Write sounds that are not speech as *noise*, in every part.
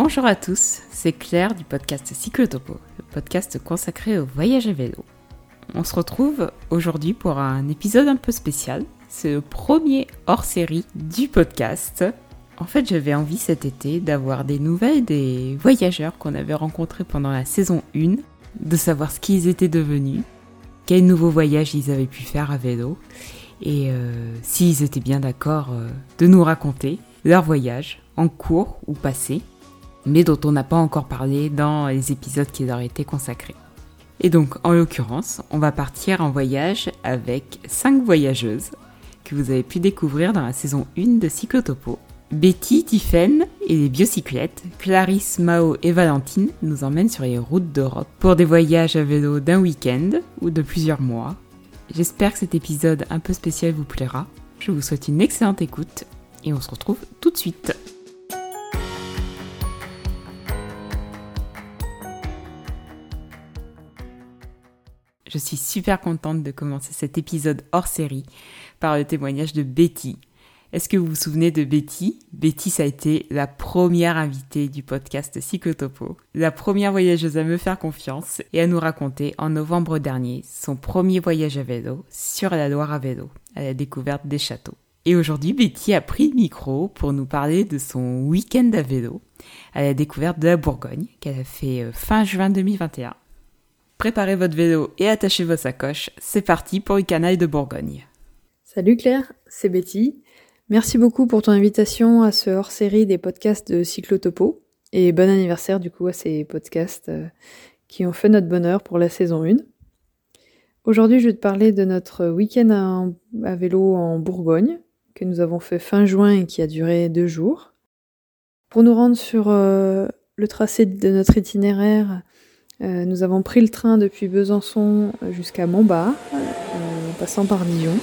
Bonjour à tous, c'est Claire du podcast Cyclotopo, le podcast consacré au voyage à vélo. On se retrouve aujourd'hui pour un épisode un peu spécial. C'est le premier hors série du podcast. En fait, j'avais envie cet été d'avoir des nouvelles des voyageurs qu'on avait rencontrés pendant la saison 1, de savoir ce qu'ils étaient devenus, quels nouveaux voyages ils avaient pu faire à vélo, et euh, s'ils étaient bien d'accord euh, de nous raconter leur voyage, en cours ou passé, mais dont on n'a pas encore parlé dans les épisodes qui leur étaient consacrés. Et donc, en l'occurrence, on va partir en voyage avec 5 voyageuses que vous avez pu découvrir dans la saison 1 de Cyclotopo. Betty, Tiffen et les biocyclettes, Clarisse, Mao et Valentine nous emmènent sur les routes d'Europe pour des voyages à vélo d'un week-end ou de plusieurs mois. J'espère que cet épisode un peu spécial vous plaira. Je vous souhaite une excellente écoute et on se retrouve tout de suite. Je suis super contente de commencer cet épisode hors série par le témoignage de Betty. Est-ce que vous vous souvenez de Betty? Betty, ça a été la première invitée du podcast Cyclotopo, la première voyageuse à me faire confiance et à nous raconter en novembre dernier son premier voyage à vélo sur la Loire à vélo, à la découverte des châteaux. Et aujourd'hui, Betty a pris le micro pour nous parler de son week-end à vélo à la découverte de la Bourgogne qu'elle a fait euh, fin juin 2021 Préparez votre vélo et attachez vos sacoches. C'est parti pour le canal de Bourgogne. Salut Claire, c'est Betty. Merci beaucoup pour ton invitation à ce hors-série des podcasts de Cyclotopo. Et bon anniversaire du coup à ces podcasts euh, qui ont fait notre bonheur pour la saison 1. Aujourd'hui, je vais te parler de notre week-end à, vélo en Bourgogne que nous avons fait fin juin et qui a duré deux jours. Pour nous rendre sur euh, le tracé de notre itinéraire, euh, nous avons pris le train depuis Besançon jusqu'à Montbard, euh, en passant par Dijon.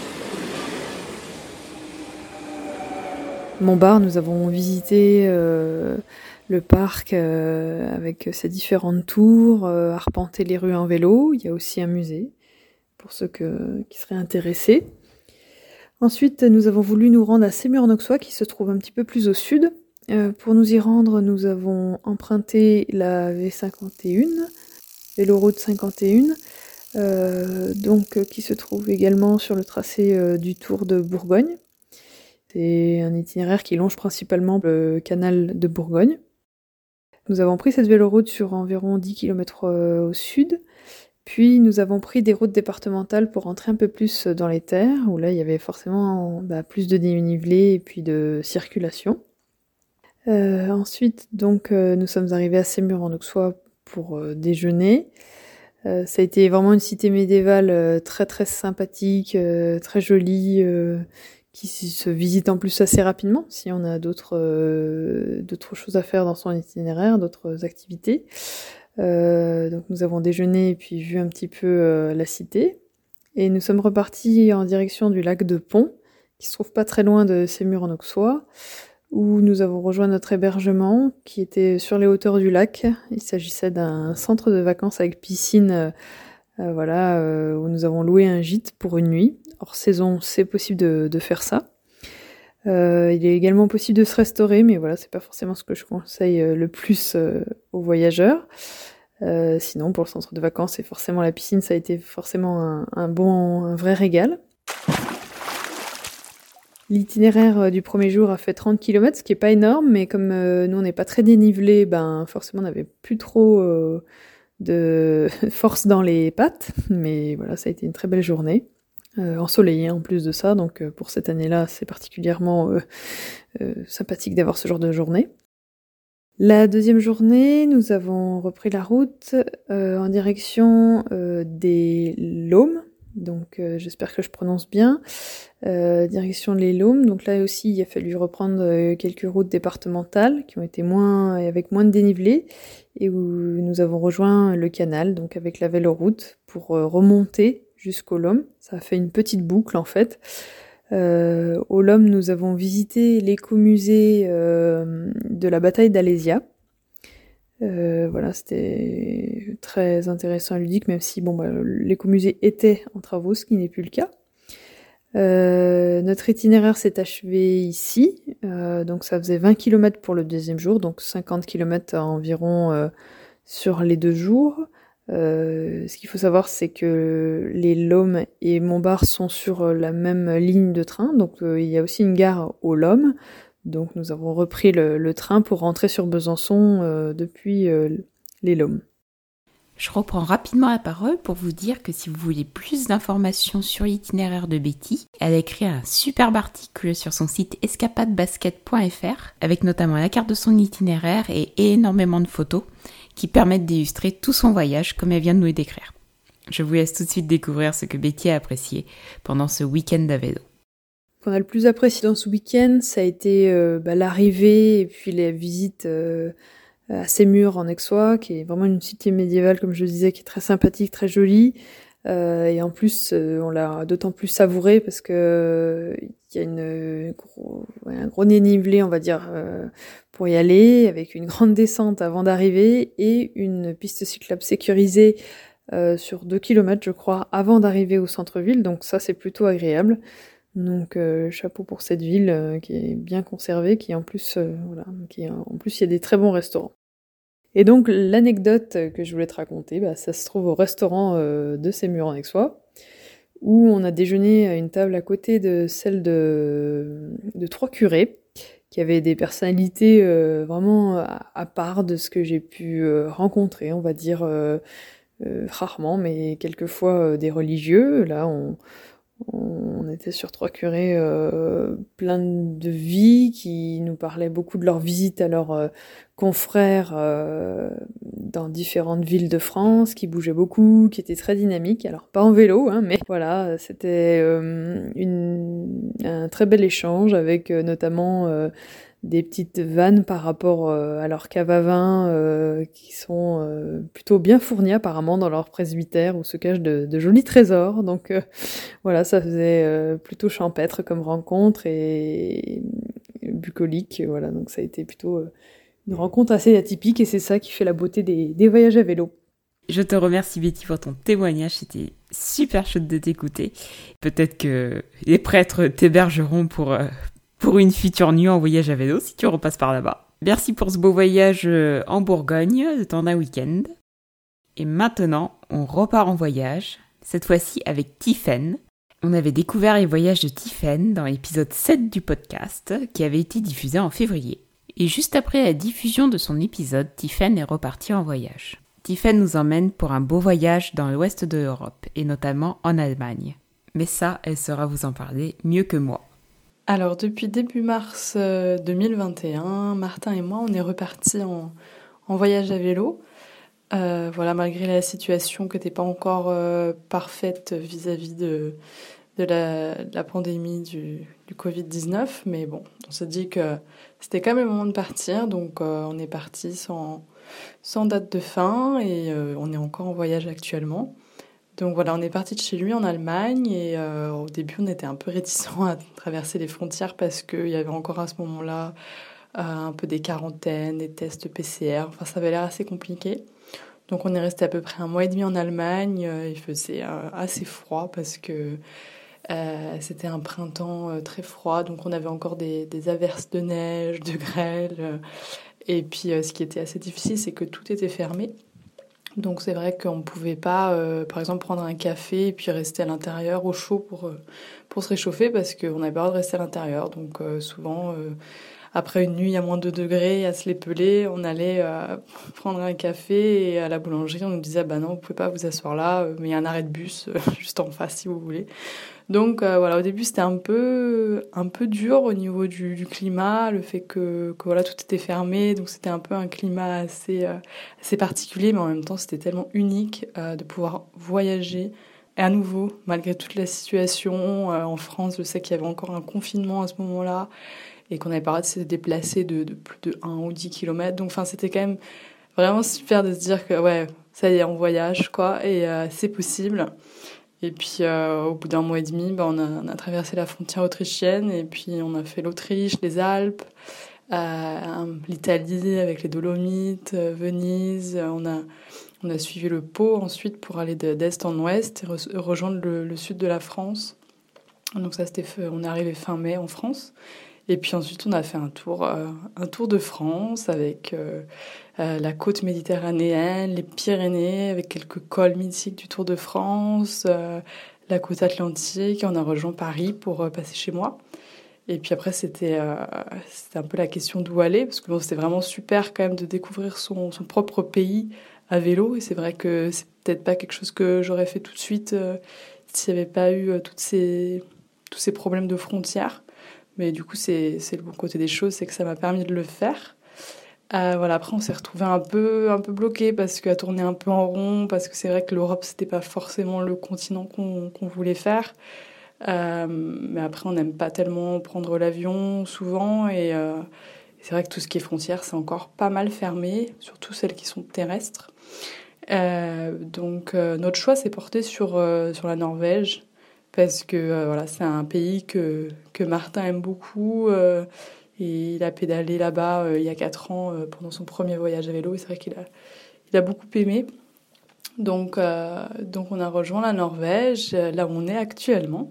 Montbard, nous avons visité euh, le parc avec ses différentes tours, arpenté les rues en vélo. Il y a aussi un musée pour ceux qui seraient intéressés. Ensuite, nous avons voulu nous rendre à Sémur-en-Auxois, qui se trouve un petit peu plus au sud. pour nous y rendre, nous avons emprunté la V51 Véloroute 51, euh, donc euh, qui se trouve également sur le tracé euh, du Tour de Bourgogne. C'est un itinéraire qui longe principalement le canal de Bourgogne. Nous avons pris cette véloroute sur environ 10 km au sud, puis nous avons pris des routes départementales pour entrer un peu plus dans les terres, où là il y avait forcément bah, plus de dénivelé et puis de circulation. ensuite, donc, nous sommes arrivés à Sémur en Auxois pour euh, déjeuner. Euh, ça a été vraiment une cité médiévale euh, très très sympathique, très jolie, qui se visite en plus assez rapidement si on a d'autres d'autres choses à faire dans son itinéraire, d'autres activités. donc nous avons déjeuné et puis vu un petit peu la cité. Et nous sommes repartis en direction du lac de Pont, qui se trouve pas très loin de Sémur en Auxois où nous avons rejoint notre hébergement qui était sur les hauteurs du lac. Il s'agissait d'un centre de vacances avec piscine, euh, euh, voilà, euh, où nous avons loué un gîte pour une nuit. Hors saison, c'est possible de, faire ça. il est également possible de se restaurer, mais voilà, c'est pas forcément ce que je conseille le plus aux voyageurs. sinon, pour le centre de vacances et forcément la piscine, ça a été forcément un bon, un vrai régal. L'itinéraire euh, du premier jour a fait 30 km, ce qui est pas énorme, mais comme euh, nous on n'est pas très dénivelé, ben forcément on n'avait plus trop euh, de *laughs* force dans les pattes. Mais voilà, ça a été une très belle journée, ensoleillée en plus de ça. Donc pour cette année-là, c'est particulièrement sympathique d'avoir ce genre de journée. La deuxième journée, nous avons repris la route en direction des Laumes, donc euh, j'espère que je prononce bien. Euh, direction les Laumes, donc là aussi il a fallu reprendre euh, quelques routes départementales qui ont été moins avec moins de dénivelé et où nous avons rejoint le canal, donc avec la véloroute pour remonter jusqu'au Lôme. Ça a fait une petite boucle en fait. au Lôme, nous avons visité l'écomusée de la bataille d'Alésia. Euh, voilà, c'était très intéressant et ludique, même si bon, bah, l'écomusée était en travaux, ce qui n'est plus le cas. notre itinéraire s'est achevé ici, donc ça faisait 20 km pour le deuxième jour, donc 50 km environ sur les deux jours. Euh, ce qu'il faut savoir, c'est que les Lomes et Montbard sont sur la même ligne de train, donc euh, il y a aussi une gare au Lomme. Donc nous avons repris le, train pour rentrer sur Besançon euh, depuis les Lomes. Je reprends rapidement la parole pour vous dire que si vous voulez plus d'informations sur l'itinéraire de Betty, elle a écrit un superbe article sur son site escapadebasket.fr avec notamment la carte de son itinéraire et énormément de photos qui permettent d'illustrer tout son voyage comme elle vient de nous le décrire. Je vous laisse tout de suite découvrir ce que Betty a apprécié pendant ce week-end à. Qu'on a le plus apprécié dans ce week-end, ça a été euh, bah, l'arrivée et puis les visites euh, à Sémur en Aixois, qui est vraiment une cité médiévale, comme je disais, qui est très sympathique, très jolie. Euh, et en plus, on l'a d'autant plus savouré parce que il y a une, gros, un gros on va dire, pour y aller, avec une grande descente avant d'arriver et une piste cyclable sécurisée euh, sur 2 km, je crois, avant d'arriver au centre-ville. Donc ça, c'est plutôt agréable. Donc euh, chapeau pour cette ville euh, qui est bien conservée, qui en plus, voilà, qui en plus il y a des très bons restaurants. Et donc l'anecdote que je voulais te raconter, bah, ça se trouve au restaurant de Sémur en Aixois, où on a déjeuné à une table à côté de celle de, trois curés qui avait des personnalités euh, vraiment à, part de ce que j'ai pu euh, rencontrer, on va dire euh, rarement, mais quelquefois des religieux. Là, on, on était sur trois curés euh, plein de vie qui nous parlaient beaucoup de leur visite à leurs euh, confrères euh, dans différentes villes de France, qui bougeaient beaucoup, qui étaient très dynamiques. Alors pas en vélo, hein, mais voilà, c'était un très bel échange avec notamment des petites vannes par rapport euh, à leurs caves à vin euh, qui sont euh, plutôt bien fournies apparemment dans leur presbytère où se cachent de, jolis trésors. Donc *laughs* voilà, ça faisait plutôt champêtre comme rencontre et, bucolique. Voilà, donc ça a été plutôt une rencontre assez atypique et c'est ça qui fait la beauté des, des voyages à vélo. Je te remercie Betty pour ton témoignage, c'était super chouette de t'écouter. Peut-être que les prêtres t'hébergeront pour, pour une future nuit en voyage à vélo si tu repasses par là-bas. Merci pour ce beau voyage euh, en Bourgogne, dans un week-end. Et maintenant, on repart en voyage, cette fois-ci avec Tiffen. On avait découvert les voyages de Tiffen dans l'épisode 7 du podcast qui avait été diffusé en février. Et juste après la diffusion de son épisode, Tiffen est reparti en voyage. Tiffen nous emmène pour un beau voyage dans l'ouest de l'Europe, et notamment en Allemagne. Mais ça, elle saura vous en parler mieux que moi. Alors depuis début mars 2021, euh, Martin et moi, on est repartis en, voyage à vélo. Euh, voilà, malgré la situation qui n'était pas encore euh, parfaite vis-à-vis de, la, pandémie du, Covid-19. Mais bon, on s'est dit que c'était quand même le moment de partir. Donc on est parti sans, sans date de fin et on est encore en voyage actuellement. Donc voilà, on est parti de chez lui en Allemagne et euh, au début on était un peu réticents à traverser les frontières parce qu'il y avait encore à ce moment-là euh, un peu des quarantaines, des tests PCR, enfin ça avait l'air assez compliqué. Donc on est resté à peu près un mois et demi en Allemagne, euh, il faisait assez froid parce que c'était un printemps très froid, donc on avait encore des, des averses de neige, de grêle. et puis ce qui était assez difficile, c'est que tout était fermé. Donc c'est vrai qu'on ne pouvait pas, euh, par exemple, prendre un café et puis rester à l'intérieur au chaud pour, euh, pour se réchauffer parce qu'on n'avait pas de rester à l'intérieur. Donc euh, souvent, après une nuit à moins de 2 degrés, à se les on allait *laughs* prendre un café et à la boulangerie, on nous disait, bah non, vous pouvez pas vous asseoir là, mais il y a un arrêt de bus *laughs* juste en face si vous voulez. Donc euh, voilà, au début c'était un peu un peu dur au niveau du, climat, le fait que, que, voilà tout était fermé, donc c'était un peu un climat assez euh, assez particulier, mais en même temps c'était tellement unique euh, de pouvoir voyager à nouveau malgré toute la situation en France. Je sais qu'il y avait encore un confinement à ce moment-là et qu'on n'avait pas le droit de se déplacer de, plus de 1 ou 10 km. Donc c'était quand même vraiment super de se dire que ouais ça y est on voyage quoi et c'est possible. Et puis euh, au bout d'un mois et demi, bah, on, a, traversé la frontière autrichienne et puis on a fait l'Autriche, les Alpes, euh, l'Italie avec les Dolomites, euh, Venise. On a, on a suivi le Pau ensuite pour aller d'est en ouest et rejoindre le, sud de la France. Donc ça, c'était on est arrivé fin mai en France. Et puis ensuite, on a fait un tour, un tour de France avec la côte méditerranéenne, les Pyrénées, avec quelques cols mythiques du Tour de France, la côte atlantique. On a rejoint Paris pour passer chez moi. Et puis après, c'était euh, un peu la question d'où aller, parce que c'était vraiment super quand même de découvrir son, propre pays à vélo. Et c'est vrai que c'est peut-être pas quelque chose que j'aurais fait tout de suite euh, s'il n'y avait pas eu euh, toutes ces, tous ces problèmes de frontières. Mais du coup, c'est le bon côté des choses, c'est que ça m'a permis de le faire. voilà, après, on s'est retrouvé un peu, un peu bloqué parce qu'à tourner un peu en rond, parce que c'est vrai que l'Europe, c'était pas forcément le continent qu'on voulait faire. Euh, mais après, on n'aime pas tellement prendre l'avion souvent. Et euh, c'est vrai que tout ce qui est frontière, c'est encore pas mal fermé, surtout celles qui sont terrestres. Euh, donc notre choix s'est porté sur la Norvège parce que voilà, c'est un pays que, que Martin aime beaucoup. et il a pédalé là-bas il y a 4 ans pendant son premier voyage à vélo et c'est vrai qu'il a, il a beaucoup aimé. Donc, euh, donc on a rejoint la Norvège, euh, là où on est actuellement.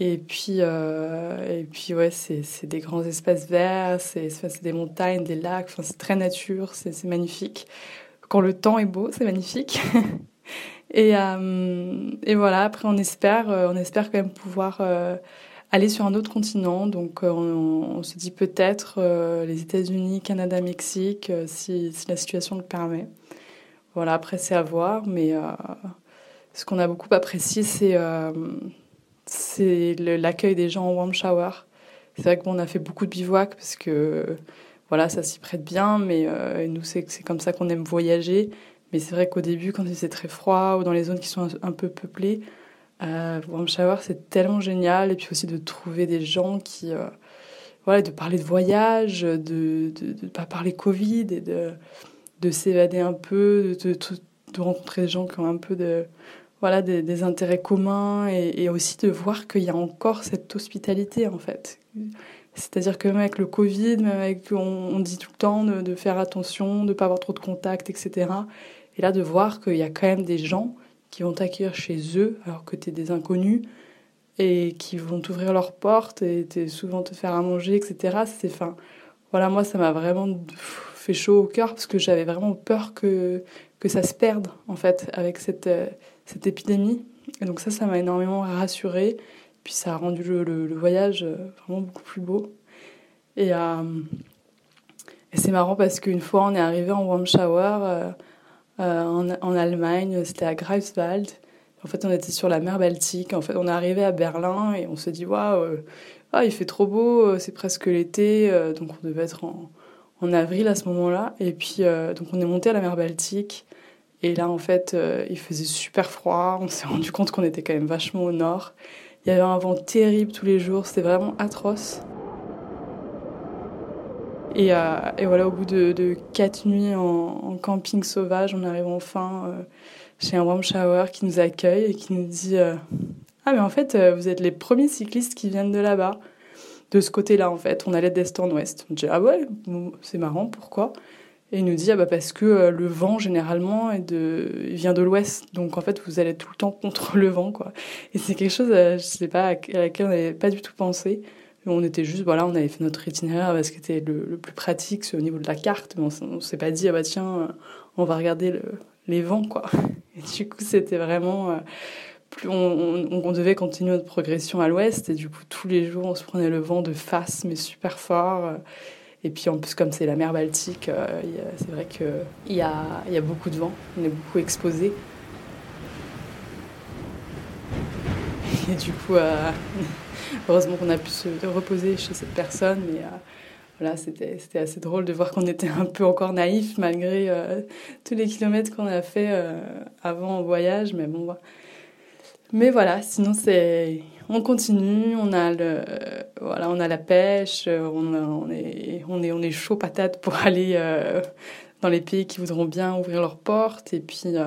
Et puis, euh, et puis ouais, c'est, des grands espaces verts, c'est, des montagnes, des lacs, enfin, c'est très nature, c'est magnifique. Quand le temps est beau, c'est magnifique. *laughs* et, euh, et voilà, après on espère, euh, on espère quand même pouvoir euh, aller sur un autre continent. Donc on, on se dit peut-être les États-Unis, Canada, Mexique, si, si la situation le permet. Voilà, après, c'est à voir, mais euh, ce qu'on a beaucoup apprécié, c'est euh, l'accueil des gens en warm shower. C'est vrai qu'on a fait beaucoup de bivouac parce que voilà, ça s'y prête bien, mais euh, nous, c'est comme ça qu'on aime voyager. Mais c'est vrai qu'au début, quand c'est très froid ou dans les zones qui sont un, peu peuplées, euh, warm shower, c'est tellement génial. Et puis aussi de trouver des gens qui. voilà, de parler de voyage, de ne pas parler Covid et de de s'évader un peu, de, de, rencontrer des gens qui ont un peu de, voilà, des, intérêts communs et, aussi de voir qu'il y a encore cette hospitalité en fait. C'est-à-dire que même avec le Covid, même avec, on, dit tout le temps de, faire attention, de ne pas avoir trop de contacts, etc. Et là, de voir qu'il y a quand même des gens qui vont t'accueillir chez eux alors que tu es des inconnus et qui vont t'ouvrir leurs portes et souvent te faire à manger, etc. C'est, enfin, voilà, moi, ça m'a vraiment chaud au cœur parce que j'avais vraiment peur que, que ça se perde en fait avec cette, euh, cette épidémie. Et donc ça, ça m'a énormément rassurée. Puis ça a rendu le, voyage euh, vraiment beaucoup plus beau. Et, euh, et c'est marrant parce qu'une fois, on est arrivé en warm shower en, en, Allemagne, c'était à Greifswald. En fait, on était sur la mer Baltique. En fait, on est arrivé à Berlin et on se dit waouh, ah, il fait trop beau, c'est presque l'été, donc on devait être en, avril à ce moment-là. Et puis, euh, donc on est monté à la mer Baltique. Et là, en fait, euh, il faisait super froid. On s'est *laughs* rendu compte qu'on était quand même vachement au nord. Il y avait un vent terrible tous les jours. C'était vraiment atroce. Et, euh, et, voilà, au bout de, quatre nuits en, camping sauvage, on arrive enfin chez un warm shower qui nous accueille et qui nous dit Ah, mais en fait, vous êtes les premiers cyclistes qui viennent de là-bas de ce côté-là, en fait. On allait d'est en ouest. On dit, ah ouais, c'est marrant, pourquoi? Et il nous dit, ah bah parce que euh, le vent, généralement, vient de l'ouest. Donc, en fait, vous allez tout le temps contre le vent, quoi. Et c'est quelque chose, euh, je sais pas, à laquelle on n'avait pas du tout pensé. On était juste, voilà, on avait fait notre itinéraire parce que c'était le, plus pratique, c'est au niveau de la carte. Mais on, s'est pas dit, ah bah tiens, on va regarder les vents, quoi. *laughs* Et du coup, c'était vraiment euh, on, devait continuer notre progression à l'ouest et du coup tous les jours on se prenait le vent de face mais super fort et puis en plus comme c'est la mer Baltique euh, c'est vrai qu'il y a, y a beaucoup de vent on est beaucoup exposé et du coup euh, *laughs* heureusement qu'on a pu se reposer chez cette personne mais euh, voilà, c'était assez drôle de voir qu'on était un peu encore naïf malgré tous les kilomètres qu'on a fait avant en voyage. Mais bon, mais voilà, sinon c'est on continue, on a le voilà, on a la pêche, on, est on est on est chaud patate pour *laughs* aller euh, dans les pays qui voudront bien ouvrir leurs portes et puis euh,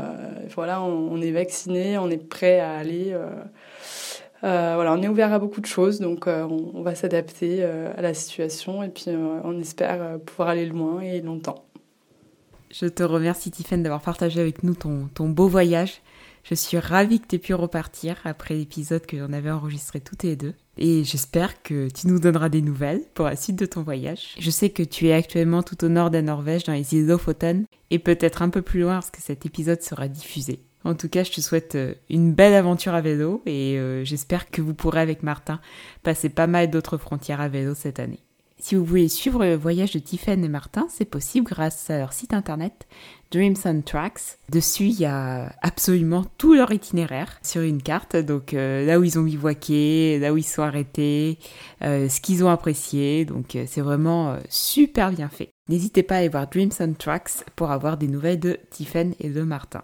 voilà, on, est vacciné, on est prêt à aller euh, voilà, on est ouvert à beaucoup de choses, donc on, on, va s'adapter à la situation et puis on espère pouvoir aller loin et longtemps. Je te remercie Tiffaine d'avoir partagé avec nous ton, beau voyage Je suis ravie que tu aies pu repartir après l'épisode que l'on avait enregistré toutes les deux. Et j'espère que tu nous donneras des nouvelles pour la suite de ton voyage. Je sais que tu es actuellement tout au nord de la Norvège, dans les îles Lofoten, et peut-être un peu plus loin lorsque cet épisode sera diffusé. En tout cas, je te souhaite euh, une belle aventure à vélo et euh, j'espère que vous pourrez avec Martin passer pas mal d'autres frontières à vélo cette année. Si vous voulez suivre le voyage de Tiffen et Martin, c'est possible grâce à leur site internet Dreams and Tracks. Dessus, il y a absolument tout leur itinéraire sur une carte. Donc euh, là où ils ont bivouaqué, là où ils sont arrêtés, ce qu'ils ont apprécié. Donc c'est vraiment super bien fait. N'hésitez pas à aller voir Dreams and Tracks pour avoir des nouvelles de Tiffen et de Martin.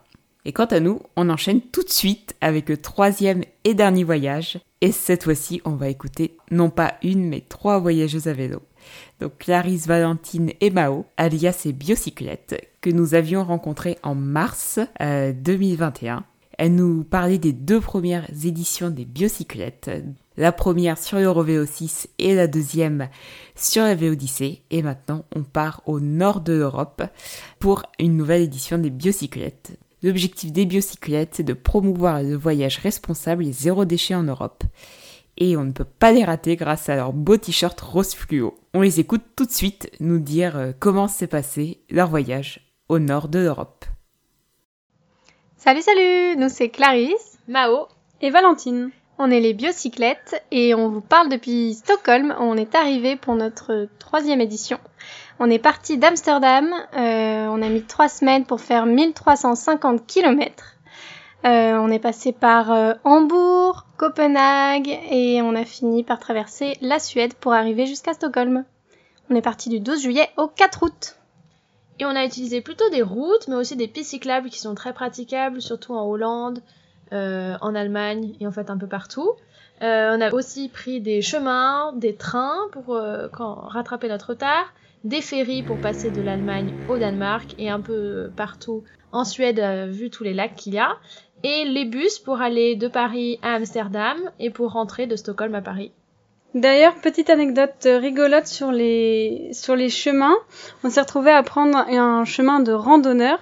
Et quant à nous, on enchaîne tout de suite avec le troisième et dernier voyage. Et cette fois-ci, on va écouter non pas une, mais trois voyageuses à vélo. Donc Clarisse, Valentine et Mao, alias et Biocyclette, que nous avions rencontrées en mars 2021. Euh, Elles nous parlaient des deux premières éditions des Biocyclettes. La première sur l'Eurovéo 6 et la deuxième sur la VODC. Et maintenant, on part au nord de l'Europe pour une nouvelle édition des Biocyclettes. L'objectif des biocyclettes, c'est de promouvoir le voyage responsable et zéro déchet en Europe. Et on ne peut pas les rater grâce à leur beau t-shirt rose fluo. On les écoute tout de suite nous dire euh, comment s'est passé leur voyage au nord de l'Europe. Salut salut, nous c'est Clarisse, Mao et Valentine. On est les biocyclettes et on vous parle depuis Stockholm on est arrivé pour notre troisième édition. On est parti d'Amsterdam, euh, on a mis trois semaines pour faire 1350 km. Euh, on est passé par euh, Hambourg, Copenhague et on a fini par traverser la Suède pour arriver jusqu'à Stockholm. On est parti du 12 juillet au 4 août. Et on a utilisé plutôt des routes, mais aussi des pistes cyclables qui sont très praticables, surtout en Hollande, en Allemagne et en fait un peu partout. on a aussi pris des chemins, des trains pour quand, rattraper notre retard des ferries pour passer de l'Allemagne au Danemark et un peu partout en Suède euh, vu tous les lacs qu'il y a, et les bus pour aller de Paris à Amsterdam et pour rentrer de Stockholm à Paris. D'ailleurs, petite anecdote rigolote sur les, sur les chemins. On s'est retrouvé à prendre un chemin de randonneur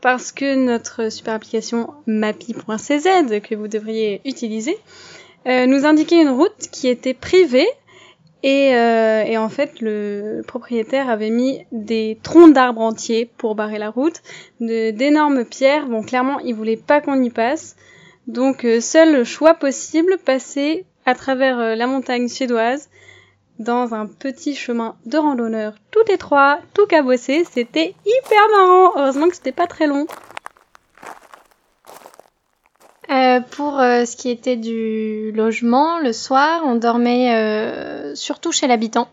parce que notre super application mappy.cz que vous devriez utiliser euh, nous indiquait une route qui était privée et, euh, et, en fait, le propriétaire avait mis des troncs d'arbres entiers pour barrer la route, d'énormes pierres. Bon, clairement, il voulait pas qu'on y passe. Donc, euh, seul choix possible, passer à travers euh, la montagne suédoise dans un petit chemin de randonneur tout étroit, tout cabossé. C'était hyper marrant. Heureusement que c'était pas très long. Euh, pour euh, ce qui était du logement, le soir, on dormait euh, surtout chez l'habitant.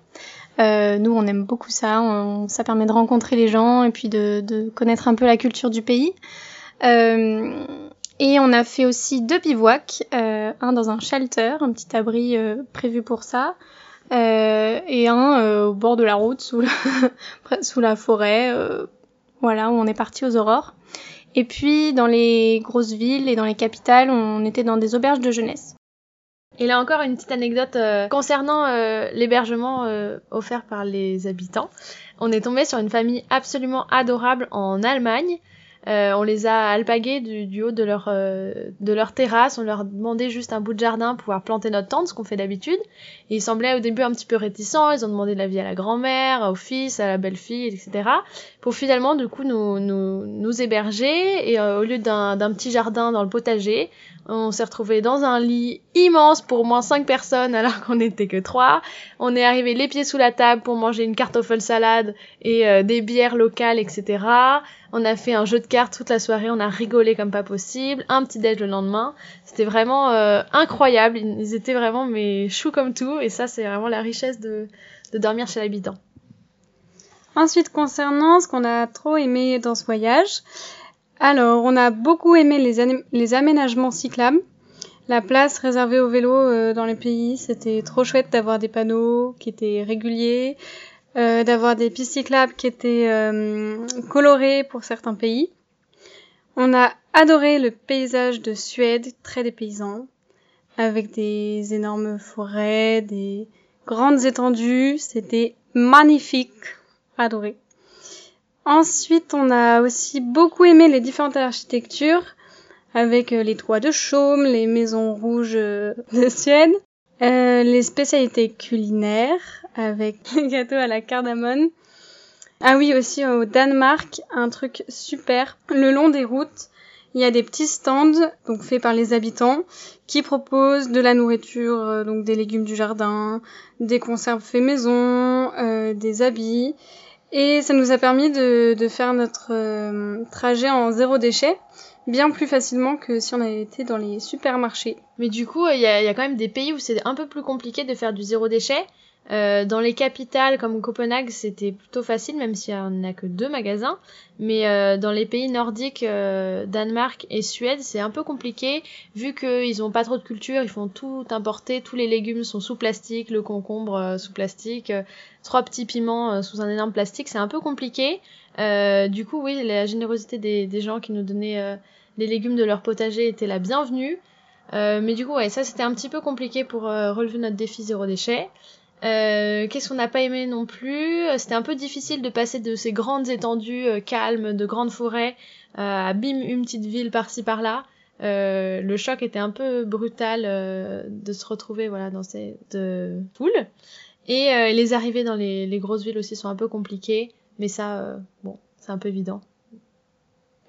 nous, on aime beaucoup ça. ça permet de rencontrer les gens et puis de, de connaître un peu la culture du pays. et on a fait aussi deux bivouacs, un dans un shelter, un petit abri prévu pour ça, et un au bord de la route, sous la, *laughs* sous la forêt, voilà, où on est parti aux aurores. Et puis dans les grosses villes et dans les capitales, on était dans des auberges de jeunesse. Et là encore une petite anecdote euh, concernant euh, l'hébergement euh, offert par les habitants. On est tombé sur une famille absolument adorable en Allemagne euh, on les a alpagués du, haut de leur, euh, de leur terrasse, on leur demandait juste un bout de jardin pour pouvoir planter notre tente, ce qu'on fait d'habitude. Ils semblaient au début un petit peu réticents, ils ont demandé de l'avis à la grand-mère, au fils, à la belle-fille, etc. Pour finalement du coup nous, nous, nous héberger et euh, au lieu d'un petit jardin dans le potager, on s'est retrouvé dans un lit immense pour au moins 5 personnes alors qu'on n'était que 3. On est arrivé les pieds sous la table pour manger une kartoffel salade et des bières locales, etc. On a fait un jeu de cartes toute la soirée, on a rigolé comme pas possible, un petit déj le lendemain. C'était vraiment euh, incroyable, ils étaient vraiment mais choux comme tout et ça c'est vraiment la richesse de, dormir chez l'habitant. Ensuite concernant ce qu'on a trop aimé dans ce voyage, alors on a beaucoup aimé les, les aménagements cyclables. La place réservée au vélo euh, dans les pays, c'était trop chouette d'avoir des panneaux qui étaient réguliers, euh, d'avoir des pistes qui étaient euh, colorées pour certains pays. On a adoré le paysage de Suède, très dépaysant, avec des énormes forêts, des grandes étendues. C'était magnifique, adoré. Ensuite, on a aussi beaucoup aimé les différentes architectures. avec les toits de chaume, les maisons rouges de Suède, les spécialités culinaires avec *laughs* les gâteaux à la cardamone. Ah oui, aussi au Danemark, un truc super. Le long des routes, il y a des petits stands, donc faits par les habitants, qui proposent de la nourriture, euh, donc des légumes du jardin, des conserves faits maison, euh, des habits. Et ça nous a permis de, de faire notre euh, trajet en zéro déchet bien plus facilement que si on avait été dans les supermarchés. Mais du coup, il y a, quand même des pays où c'est un peu plus compliqué de faire du zéro déchet. Euh, dans les capitales comme Copenhague, c'était plutôt facile, même s'il n'y a que deux magasins. Mais euh, dans les pays nordiques, euh, Danemark et Suède, c'est un peu compliqué, vu qu'ils n'ont pas trop de culture, ils font tout importer, tous les légumes sont sous plastique, le concombre euh, sous plastique, euh, trois petits piments sous un énorme plastique, c'est un peu compliqué. du coup, oui, la générosité des, des gens qui nous donnaient les légumes de leur potager était la bienvenue. mais du coup, ouais, ça c'était un petit peu compliqué pour relever notre défi zéro déchet. Euh, Qu'est-ce qu'on n'a pas aimé non plus? C'était un peu difficile de passer de ces grandes étendues euh, calmes, de grandes forêts, euh, à bim une petite ville par-ci par-là. Euh, le choc était un peu brutal euh, de se retrouver voilà dans cette foule. Et les arrivées dans les, les, grosses villes aussi sont un peu compliquées, mais ça, bon, c'est un peu évident.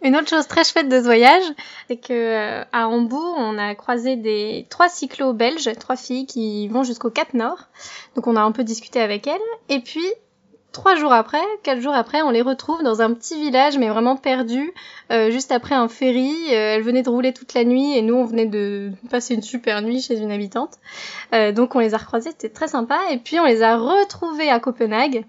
Une autre chose très chouette de ce voyage, c'est que euh, à Hambourg, on a croisé des trois cyclos belges, trois filles qui vont jusqu'au Cap Nord. Donc on a un peu discuté avec elles. Et puis trois jours après, quatre jours après, on les retrouve dans un petit village, mais vraiment perdu, euh, juste après un ferry. Euh, elles venaient de rouler toute la nuit et nous, on venait de passer une super nuit chez une habitante. Euh, donc on les a recroisées, c'était très sympa. Et puis on les a retrouvées à Copenhague.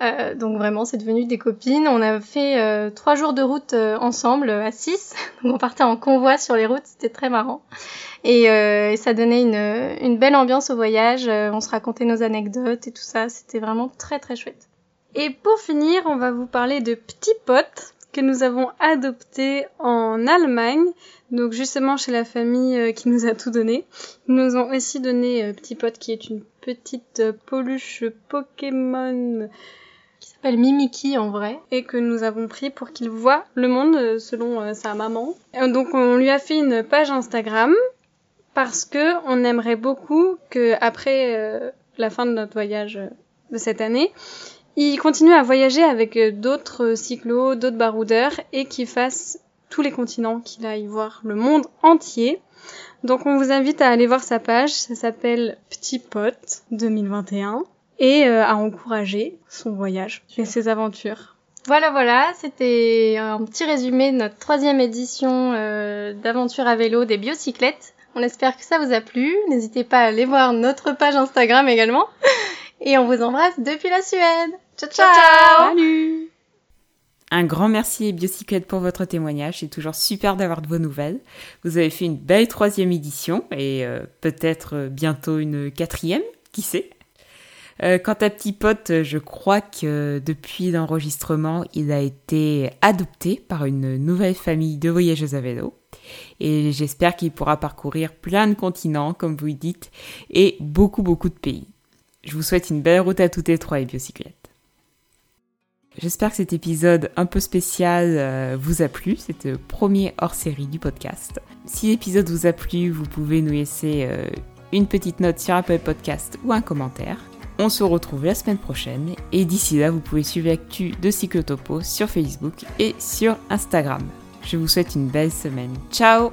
Euh, donc vraiment, c'est devenu des copines. On a fait euh, trois jours de route euh, ensemble à six. *laughs* Donc on partait en convoi sur les routes, c'était très marrant. Et, euh, et, ça donnait une, une belle ambiance au voyage. on se racontait nos anecdotes et tout ça. C'était vraiment très très chouette. Et pour finir, on va vous parler de Petit Pote que nous avons adopté en Allemagne. Donc justement chez la famille qui nous a tout donné. Ils nous ont aussi donné Petit Pote qui est une petite peluche Pokémon Mimiki en vrai. Et que nous avons pris pour qu'il voit le monde euh, selon euh, sa maman. donc on lui a fait une page Instagram parce que on aimerait beaucoup que après euh, la fin de notre voyage de cette année, il continue à voyager avec d'autres cyclos, d'autres baroudeurs et qu'il fasse tous les continents, qu'il aille voir le monde entier. Donc on vous invite à aller voir sa page, ça s'appelle Petit Pote 2021 et euh, à encourager son voyage et ses aventures. Voilà, voilà, c'était un petit résumé de notre troisième édition euh, d'aventure à vélo des biocyclettes. On espère que ça vous a plu. N'hésitez pas à aller voir notre page Instagram également. *laughs* Et on vous embrasse depuis la Suède. Ciao, ciao, ciao Salut un grand merci Biocyclette pour votre témoignage. C'est toujours super d'avoir de vos nouvelles. Vous avez fait une belle troisième édition et euh, peut-être bientôt une quatrième, qui sait? Euh, quant à Petit Pote, je crois que depuis l'enregistrement, il a été adopté par une nouvelle famille de voyageuses à vélo. Et j'espère qu'il pourra parcourir plein de continents, comme vous dites, et beaucoup, beaucoup de pays. Je vous souhaite une belle route à toutes les trois et biocyclettes. J'espère que cet épisode un peu spécial euh, vous a plu. C'est le premier hors-série du podcast. Si l'épisode vous a plu, vous pouvez nous laisser euh, une petite note sur Apple Podcast ou un commentaire. On se retrouve la semaine prochaine et d'ici là, vous pouvez suivre l'actu de Cyclotopo sur Facebook et sur Instagram. Je vous souhaite une belle semaine. Ciao